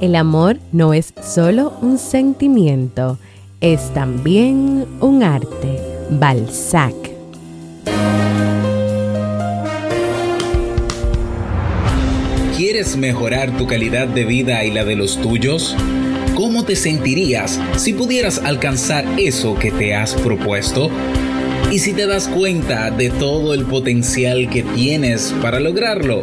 El amor no es solo un sentimiento, es también un arte. Balzac. ¿Quieres mejorar tu calidad de vida y la de los tuyos? ¿Cómo te sentirías si pudieras alcanzar eso que te has propuesto? ¿Y si te das cuenta de todo el potencial que tienes para lograrlo?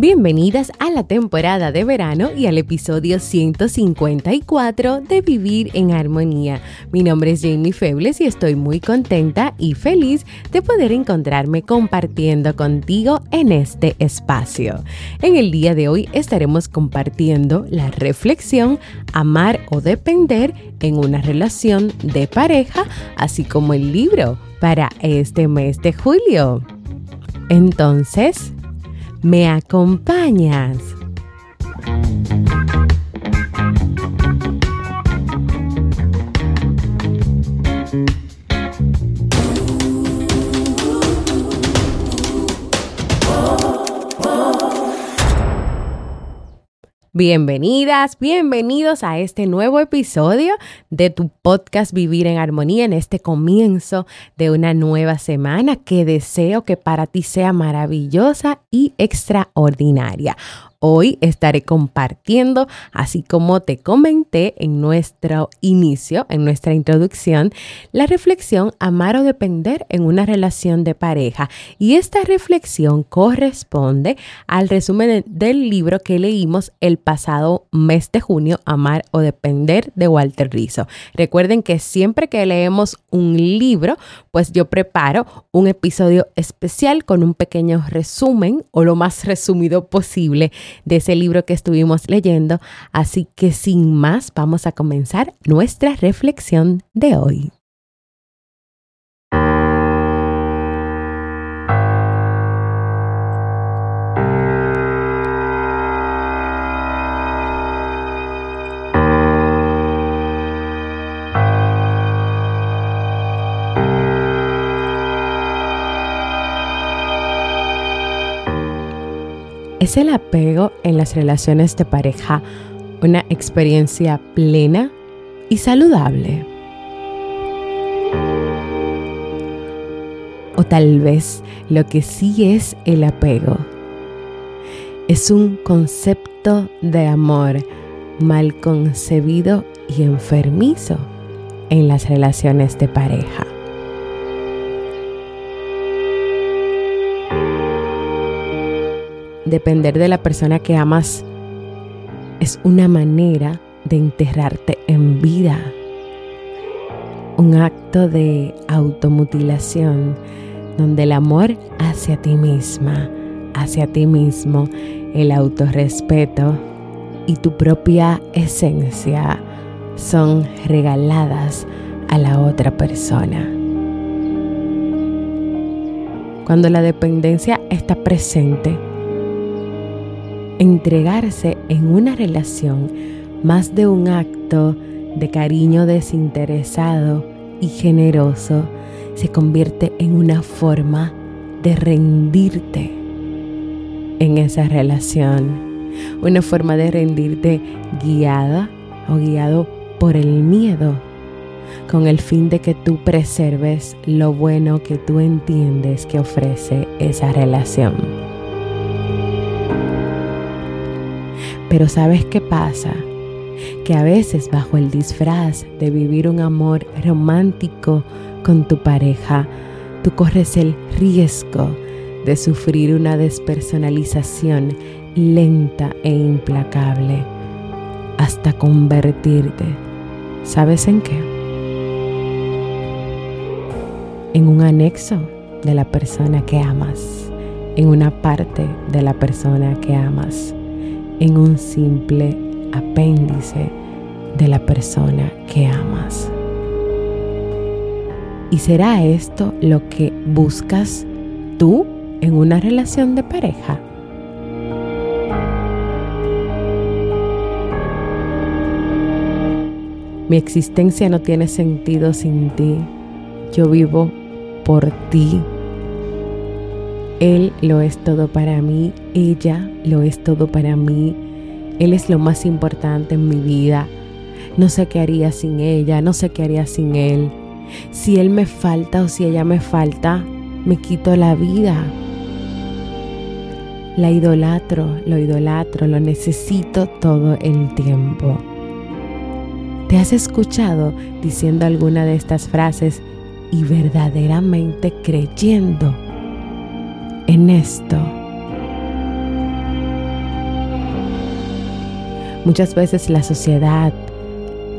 Bienvenidas a la temporada de verano y al episodio 154 de Vivir en Armonía. Mi nombre es Jamie Febles y estoy muy contenta y feliz de poder encontrarme compartiendo contigo en este espacio. En el día de hoy estaremos compartiendo la reflexión Amar o depender en una relación de pareja, así como el libro para este mes de julio. Entonces, ¿Me acompañas? Bienvenidas, bienvenidos a este nuevo episodio de tu podcast Vivir en Armonía en este comienzo de una nueva semana que deseo que para ti sea maravillosa y extraordinaria. Hoy estaré compartiendo, así como te comenté en nuestro inicio, en nuestra introducción, la reflexión amar o depender en una relación de pareja. Y esta reflexión corresponde al resumen del libro que leímos el pasado mes de junio, Amar o depender de Walter Rizzo. Recuerden que siempre que leemos un libro, pues yo preparo un episodio especial con un pequeño resumen o lo más resumido posible de ese libro que estuvimos leyendo. Así que sin más, vamos a comenzar nuestra reflexión de hoy. ¿Es el apego en las relaciones de pareja una experiencia plena y saludable? O tal vez lo que sí es el apego es un concepto de amor mal concebido y enfermizo en las relaciones de pareja. Depender de la persona que amas es una manera de enterrarte en vida. Un acto de automutilación donde el amor hacia ti misma, hacia ti mismo, el autorrespeto y tu propia esencia son regaladas a la otra persona. Cuando la dependencia está presente, entregarse en una relación más de un acto de cariño desinteresado y generoso se convierte en una forma de rendirte en esa relación, una forma de rendirte guiada o guiado por el miedo, con el fin de que tú preserves lo bueno que tú entiendes que ofrece esa relación. Pero ¿sabes qué pasa? que a veces bajo el disfraz de vivir un amor romántico con tu pareja, tú corres el riesgo de sufrir una despersonalización lenta e implacable hasta convertirte, ¿sabes en qué? En un anexo de la persona que amas, en una parte de la persona que amas, en un simple apéndice de la persona que amas. ¿Y será esto lo que buscas tú en una relación de pareja? Mi existencia no tiene sentido sin ti. Yo vivo por ti. Él lo es todo para mí, ella lo es todo para mí. Él es lo más importante en mi vida. No sé qué haría sin ella, no sé qué haría sin él. Si él me falta o si ella me falta, me quito la vida. La idolatro, lo idolatro, lo necesito todo el tiempo. ¿Te has escuchado diciendo alguna de estas frases y verdaderamente creyendo en esto? Muchas veces la sociedad,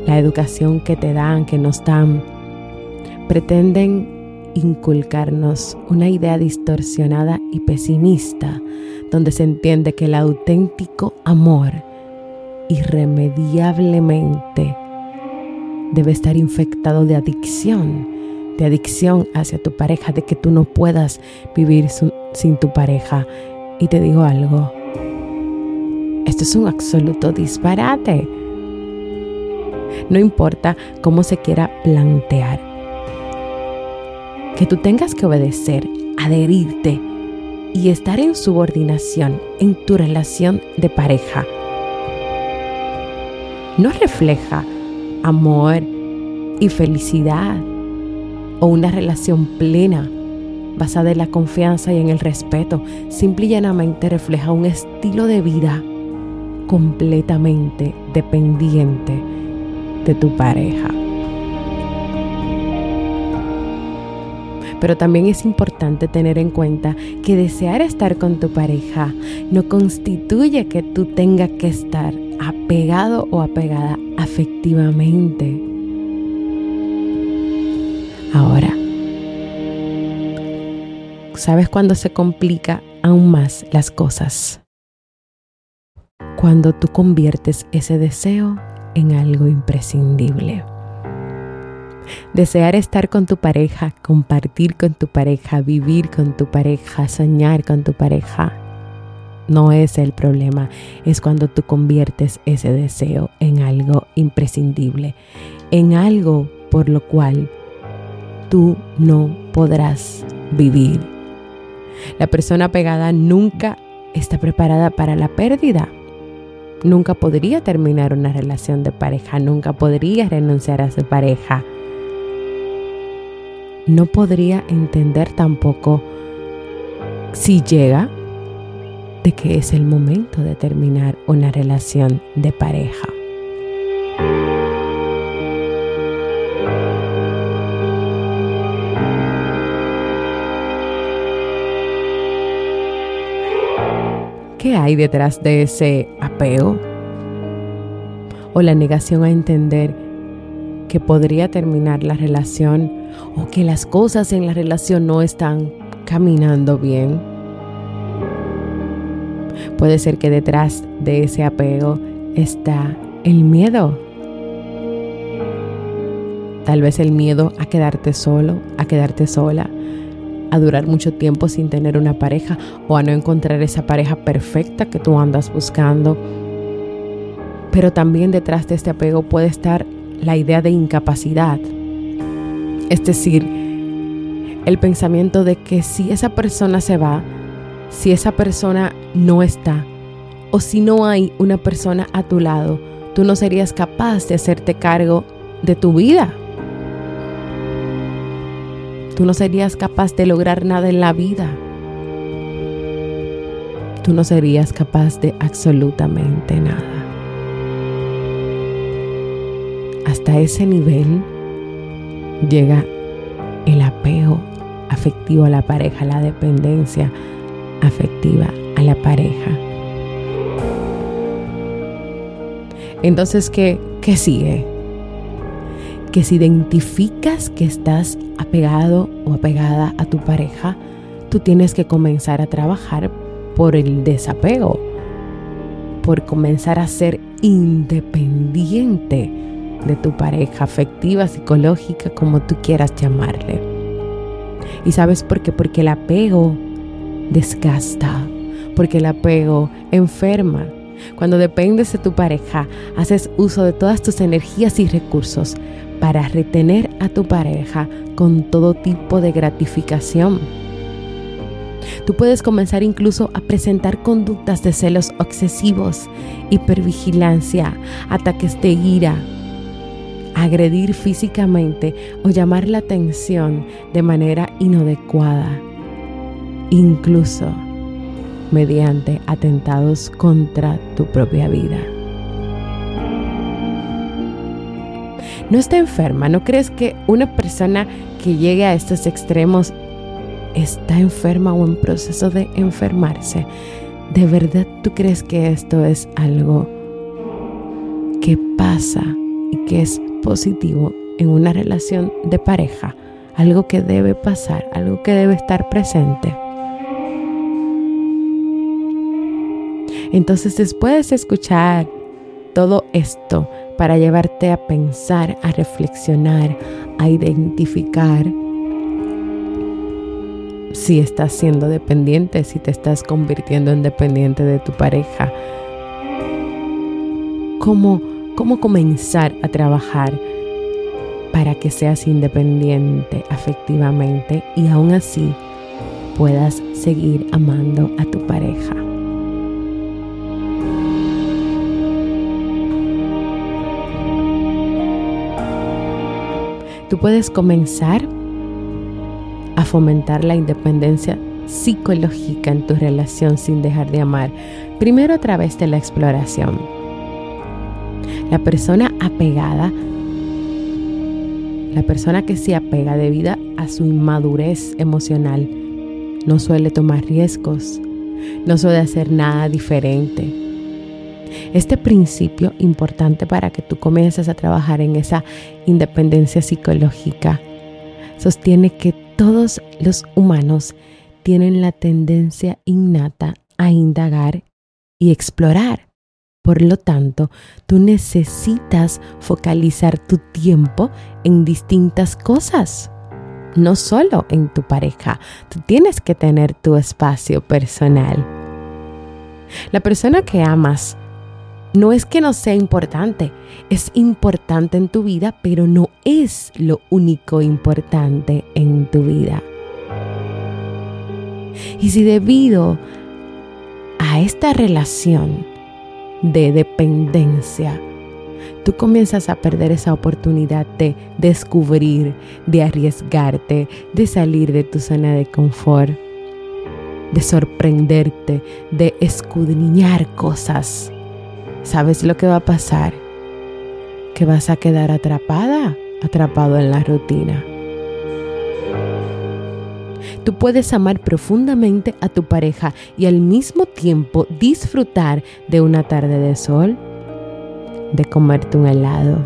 la educación que te dan, que nos dan, pretenden inculcarnos una idea distorsionada y pesimista, donde se entiende que el auténtico amor irremediablemente debe estar infectado de adicción, de adicción hacia tu pareja, de que tú no puedas vivir sin tu pareja. Y te digo algo, esto es un absoluto disparate. No importa cómo se quiera plantear. Que tú tengas que obedecer, adherirte y estar en subordinación en tu relación de pareja. No refleja amor y felicidad o una relación plena basada en la confianza y en el respeto. Simple y llanamente refleja un estilo de vida completamente dependiente de tu pareja. Pero también es importante tener en cuenta que desear estar con tu pareja no constituye que tú tengas que estar apegado o apegada afectivamente. Ahora, ¿sabes cuándo se complica aún más las cosas? Cuando tú conviertes ese deseo en algo imprescindible. Desear estar con tu pareja, compartir con tu pareja, vivir con tu pareja, soñar con tu pareja, no es el problema, es cuando tú conviertes ese deseo en algo imprescindible, en algo por lo cual tú no podrás vivir. La persona pegada nunca está preparada para la pérdida. Nunca podría terminar una relación de pareja, nunca podría renunciar a su pareja. No podría entender tampoco si llega de que es el momento de terminar una relación de pareja. ¿Qué hay detrás de ese apego? O la negación a entender que podría terminar la relación o que las cosas en la relación no están caminando bien. Puede ser que detrás de ese apego está el miedo. Tal vez el miedo a quedarte solo, a quedarte sola, a durar mucho tiempo sin tener una pareja o a no encontrar esa pareja perfecta que tú andas buscando. Pero también detrás de este apego puede estar la idea de incapacidad. Es decir, el pensamiento de que si esa persona se va, si esa persona no está o si no hay una persona a tu lado, tú no serías capaz de hacerte cargo de tu vida. Tú no serías capaz de lograr nada en la vida. Tú no serías capaz de absolutamente nada. hasta ese nivel llega el apego afectivo a la pareja, la dependencia afectiva a la pareja. Entonces, ¿qué, qué sigue? Que si identificas que estás apegado o apegada a tu pareja, tú tienes que comenzar a trabajar por el desapego, por comenzar a ser independiente de tu pareja afectiva, psicológica, como tú quieras llamarle. ¿Y sabes por qué? Porque el apego desgasta, porque el apego enferma. Cuando dependes de tu pareja, haces uso de todas tus energías y recursos para retener a tu pareja con todo tipo de gratificación. Tú puedes comenzar incluso a presentar conductas de celos excesivos, hipervigilancia, ataques de ira, agredir físicamente o llamar la atención de manera inadecuada, incluso mediante atentados contra tu propia vida. No está enferma, ¿no crees que una persona que llegue a estos extremos está enferma o en proceso de enfermarse? ¿De verdad tú crees que esto es algo que pasa y que es positivo en una relación de pareja? Algo que debe pasar, algo que debe estar presente. Entonces después de escuchar todo esto para llevarte a pensar, a reflexionar, a identificar si estás siendo dependiente, si te estás convirtiendo en dependiente de tu pareja. ¿Cómo, cómo comenzar a trabajar para que seas independiente afectivamente y aún así puedas seguir amando a tu pareja? Tú puedes comenzar a fomentar la independencia psicológica en tu relación sin dejar de amar, primero a través de la exploración. La persona apegada, la persona que se apega debido a su inmadurez emocional, no suele tomar riesgos, no suele hacer nada diferente este principio importante para que tú comiences a trabajar en esa independencia psicológica sostiene que todos los humanos tienen la tendencia innata a indagar y explorar. Por lo tanto, tú necesitas focalizar tu tiempo en distintas cosas, no solo en tu pareja. Tú tienes que tener tu espacio personal. La persona que amas no es que no sea importante, es importante en tu vida, pero no es lo único importante en tu vida. Y si debido a esta relación de dependencia, tú comienzas a perder esa oportunidad de descubrir, de arriesgarte, de salir de tu zona de confort, de sorprenderte, de escudriñar cosas ¿sabes lo que va a pasar? Que vas a quedar atrapada, atrapado en la rutina. Tú puedes amar profundamente a tu pareja y al mismo tiempo disfrutar de una tarde de sol, de comerte un helado,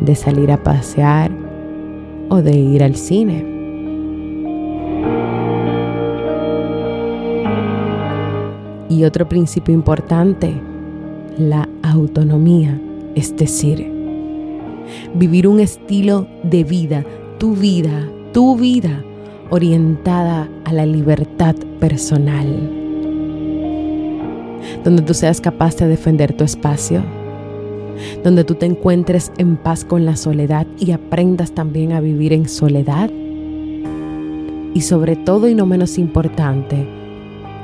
de salir a pasear o de ir al cine. Y otro principio importante, la autonomía, es decir, vivir un estilo de vida, tu vida, tu vida, orientada a la libertad personal, donde tú seas capaz de defender tu espacio, donde tú te encuentres en paz con la soledad y aprendas también a vivir en soledad. Y sobre todo y no menos importante,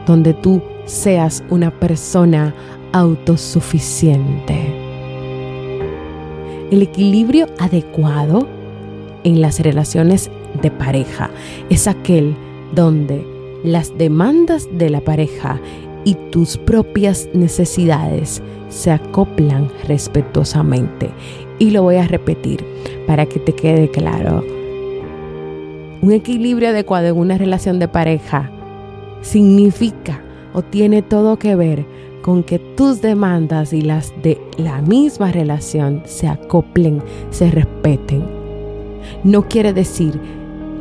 donde tú seas una persona autosuficiente. El equilibrio adecuado en las relaciones de pareja es aquel donde las demandas de la pareja y tus propias necesidades se acoplan respetuosamente Y lo voy a repetir para que te quede claro. Un equilibrio adecuado en una relación de pareja significa o tiene todo que ver con que tus demandas y las de la misma relación se acoplen, se respeten. No quiere decir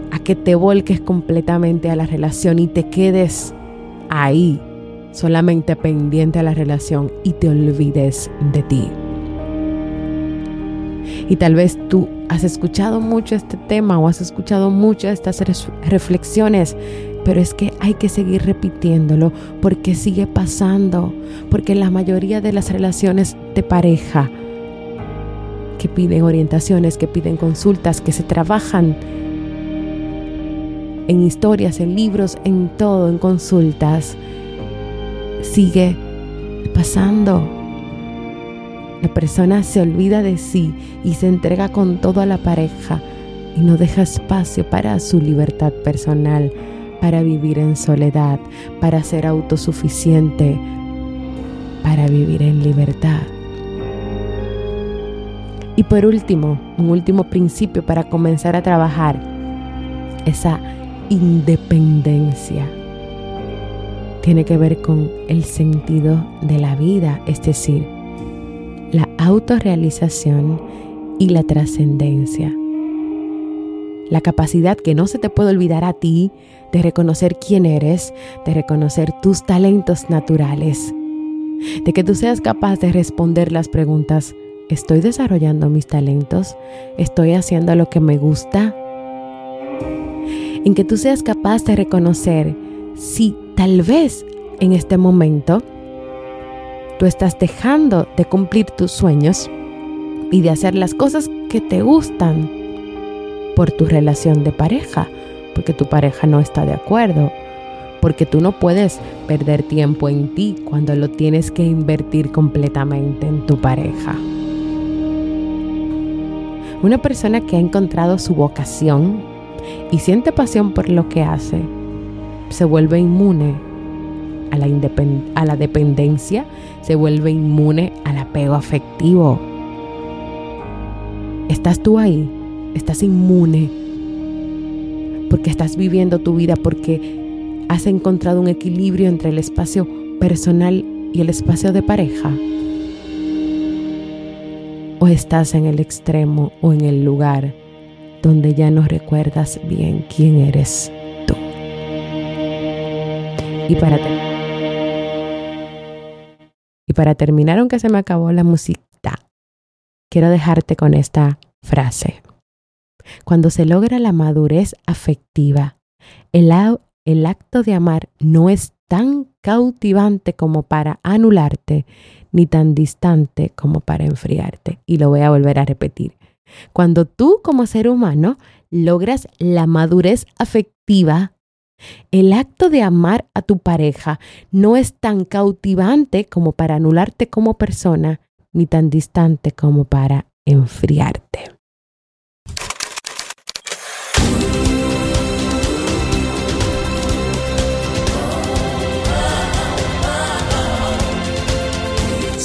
a que te volques completamente a la relación y te quedes ahí, solamente pendiente a la relación y te olvides de ti. Y tal vez tú has escuchado mucho este tema o has escuchado mucho estas reflexiones, pero es que hay que seguir repitiéndolo porque sigue pasando, porque la mayoría de las relaciones de pareja que piden orientaciones, que piden consultas, que se trabajan en historias, en libros, en todo, en consultas, sigue pasando. La persona se olvida de sí y se entrega con todo a la pareja y no deja espacio para su libertad personal, para vivir en soledad, para ser autosuficiente, para vivir en libertad. Y por último, un último principio para comenzar a trabajar, esa independencia. Tiene que ver con el sentido de la vida, es decir, la autorrealización y la trascendencia. La capacidad que no se te puede olvidar a ti de reconocer quién eres, de reconocer tus talentos naturales, de que tú seas capaz de responder las preguntas, ¿estoy desarrollando mis talentos? ¿Estoy haciendo lo que me gusta? en que tú seas capaz de reconocer si tal vez en este momento tú estás dejando de cumplir tus sueños y de hacer las cosas que te gustan por tu relación de pareja, porque tu pareja no está de acuerdo, porque tú no puedes perder tiempo en ti cuando lo tienes que invertir completamente en tu pareja. Una persona que ha encontrado su vocación y siente pasión por lo que hace, se vuelve inmune a la, dependencia, se vuelve inmune al apego afectivo. Estás tú ahí, estás inmune, porque estás viviendo tu vida, porque has encontrado un equilibrio entre el espacio personal y el espacio de pareja. O estás en el extremo o en el lugar donde ya no recuerdas bien quién eres tú. Y para, y para terminar, aunque se me acabó la música, quiero dejarte con esta frase. Cuando se logra la madurez afectiva, el, el acto de amar no es tan cautivante como para anularte, ni tan distante como para enfriarte. Y lo voy a volver a repetir. Cuando tú como ser humano logras la madurez afectiva, el acto de amar a tu pareja no es tan cautivante como para anularte como persona, ni tan distante como para enfriarte.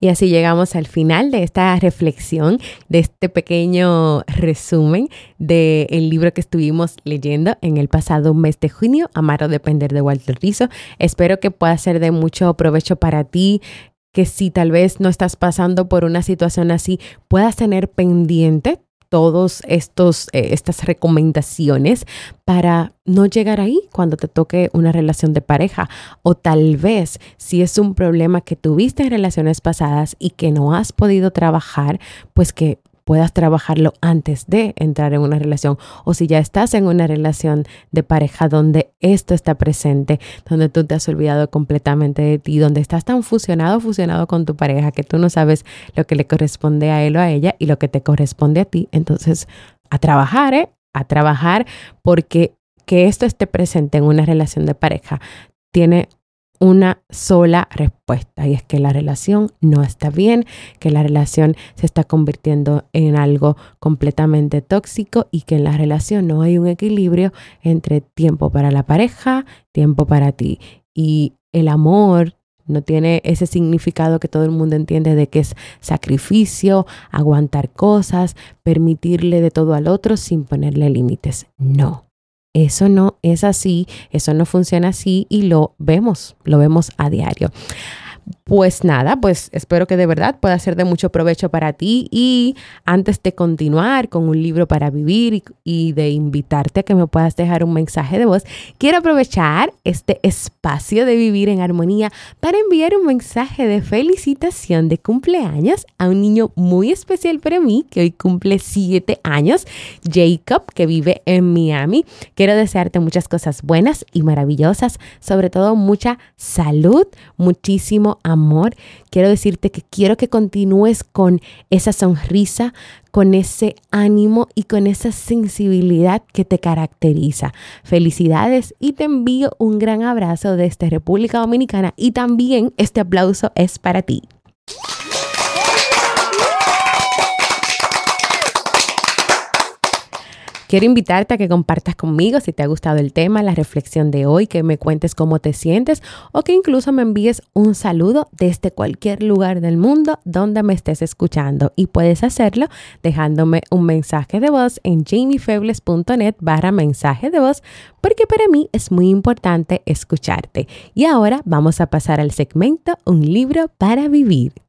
Y así llegamos al final de esta reflexión, de este pequeño resumen del libro que estuvimos leyendo en el pasado mes de junio, Amar o Depender de Walter Rizzo. Espero que pueda ser de mucho provecho para ti, que si tal vez no estás pasando por una situación así, puedas tener pendiente todos estos eh, estas recomendaciones para no llegar ahí cuando te toque una relación de pareja. O tal vez si es un problema que tuviste en relaciones pasadas y que no has podido trabajar, pues que puedas trabajarlo antes de entrar en una relación o si ya estás en una relación de pareja donde esto está presente, donde tú te has olvidado completamente de ti, donde estás tan fusionado, fusionado con tu pareja que tú no sabes lo que le corresponde a él o a ella y lo que te corresponde a ti. Entonces, a trabajar, ¿eh? A trabajar porque que esto esté presente en una relación de pareja tiene una sola respuesta y es que la relación no está bien, que la relación se está convirtiendo en algo completamente tóxico y que en la relación no hay un equilibrio entre tiempo para la pareja, tiempo para ti y el amor no tiene ese significado que todo el mundo entiende de que es sacrificio, aguantar cosas, permitirle de todo al otro sin ponerle límites. No. Eso no es así, eso no funciona así y lo vemos, lo vemos a diario. Pues nada, pues espero que de verdad pueda ser de mucho provecho para ti y antes de continuar con un libro para vivir y, de invitarte a que me puedas dejar un mensaje de voz, quiero aprovechar este espacio de vivir en armonía para enviar un mensaje de felicitación de cumpleaños a un niño muy especial para mí que hoy cumple siete años, Jacob, que vive en Miami. Quiero desearte muchas cosas buenas y maravillosas, sobre todo mucha salud, muchísimo amor, quiero decirte que quiero que continúes con esa sonrisa, con ese ánimo y con esa sensibilidad que te caracteriza. Felicidades y te envío un gran abrazo desde República Dominicana y también este aplauso es para ti. Quiero invitarte a que compartas conmigo si te ha gustado el tema, la reflexión de hoy, que me cuentes cómo te sientes o que incluso me envíes un saludo desde cualquier lugar del mundo donde me estés escuchando. Y puedes hacerlo dejándome un mensaje de voz en jamiefebles.net barra mensaje de voz porque para mí es muy importante escucharte. Y ahora vamos a pasar al segmento Un libro para vivir.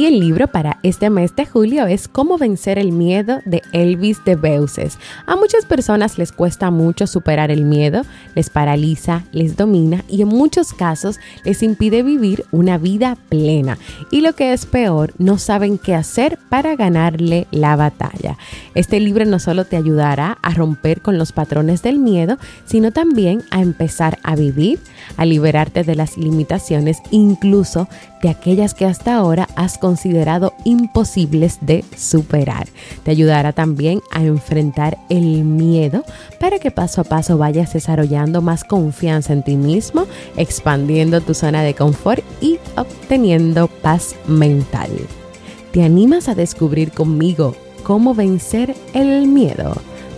Y el libro para este mes de julio es Cómo vencer el miedo de Elvis de Beuces. A muchas personas les cuesta mucho superar el miedo, les paraliza, les domina y en muchos casos les impide vivir una vida plena. Y lo que es peor, no saben qué hacer para ganarle la batalla. Este libro no solo te ayudará a romper con los patrones del miedo, sino también a empezar a vivir, a liberarte de las limitaciones, incluso de aquellas que hasta ahora has considerado imposibles de superar. Te ayudará también a enfrentar el miedo para que paso a paso vayas desarrollando más confianza en ti mismo, expandiendo tu zona de confort y obteniendo paz mental. ¿Te animas a descubrir conmigo cómo vencer el miedo?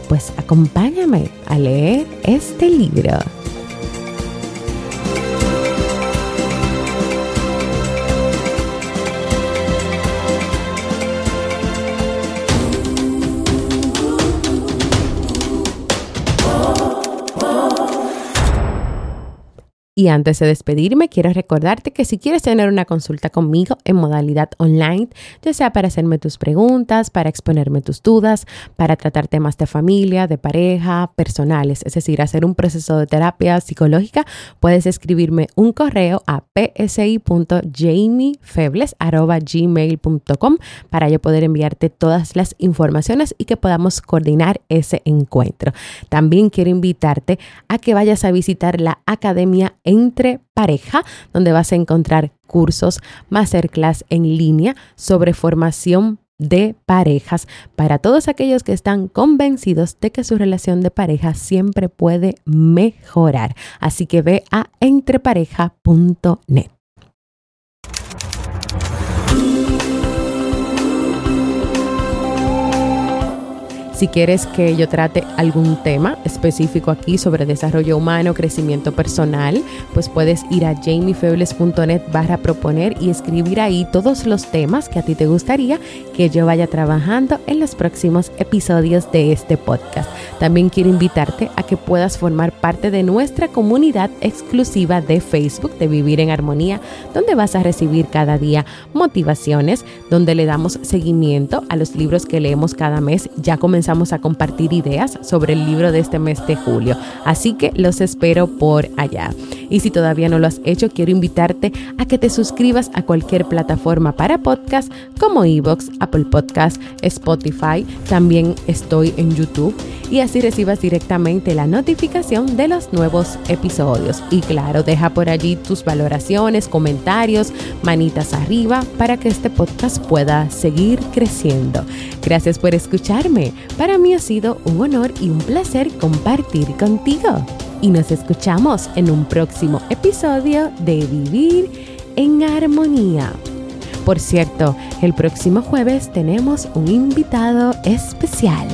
Pues acompáñame a leer este libro. Y antes de despedirme, quiero recordarte que si quieres tener una consulta conmigo en modalidad online, ya sea para hacerme tus preguntas, para exponerme tus dudas, para tratar temas de familia, de pareja, personales, es decir, hacer un proceso de terapia psicológica, puedes escribirme un correo a psi.jamiefebles.gmail.com para yo poder enviarte todas las informaciones y que podamos coordinar ese encuentro. También quiero invitarte a que vayas a visitar la Academia entre pareja, donde vas a encontrar cursos, masterclass en línea sobre formación de parejas para todos aquellos que están convencidos de que su relación de pareja siempre puede mejorar. Así que ve a entrepareja.net. Si quieres que yo trate algún tema específico aquí sobre desarrollo humano, crecimiento personal, pues puedes ir a jamiefebles.net barra proponer y escribir ahí todos los temas que a ti te gustaría que yo vaya trabajando en los próximos episodios de este podcast. También quiero invitarte a que puedas formar parte de nuestra comunidad exclusiva de Facebook de Vivir en Armonía, donde vas a recibir cada día motivaciones, donde le damos seguimiento a los libros que leemos cada mes. Ya comenzamos a compartir ideas sobre el libro de este mes de julio. Así que los espero por allá. Y si todavía no lo has hecho, quiero invitarte a que te suscribas a cualquier plataforma para podcast como Evox, Apple Podcast, Spotify. También estoy en YouTube y así recibas directamente la notificación de los nuevos episodios. Y claro, deja por allí tus valoraciones, comentarios, manitas arriba para que este podcast pueda seguir creciendo. Gracias por escucharme. Para mí ha sido un honor y un placer compartir contigo. Y nos escuchamos en un próximo episodio de Vivir en Armonía. Por cierto, el próximo jueves tenemos un invitado especial.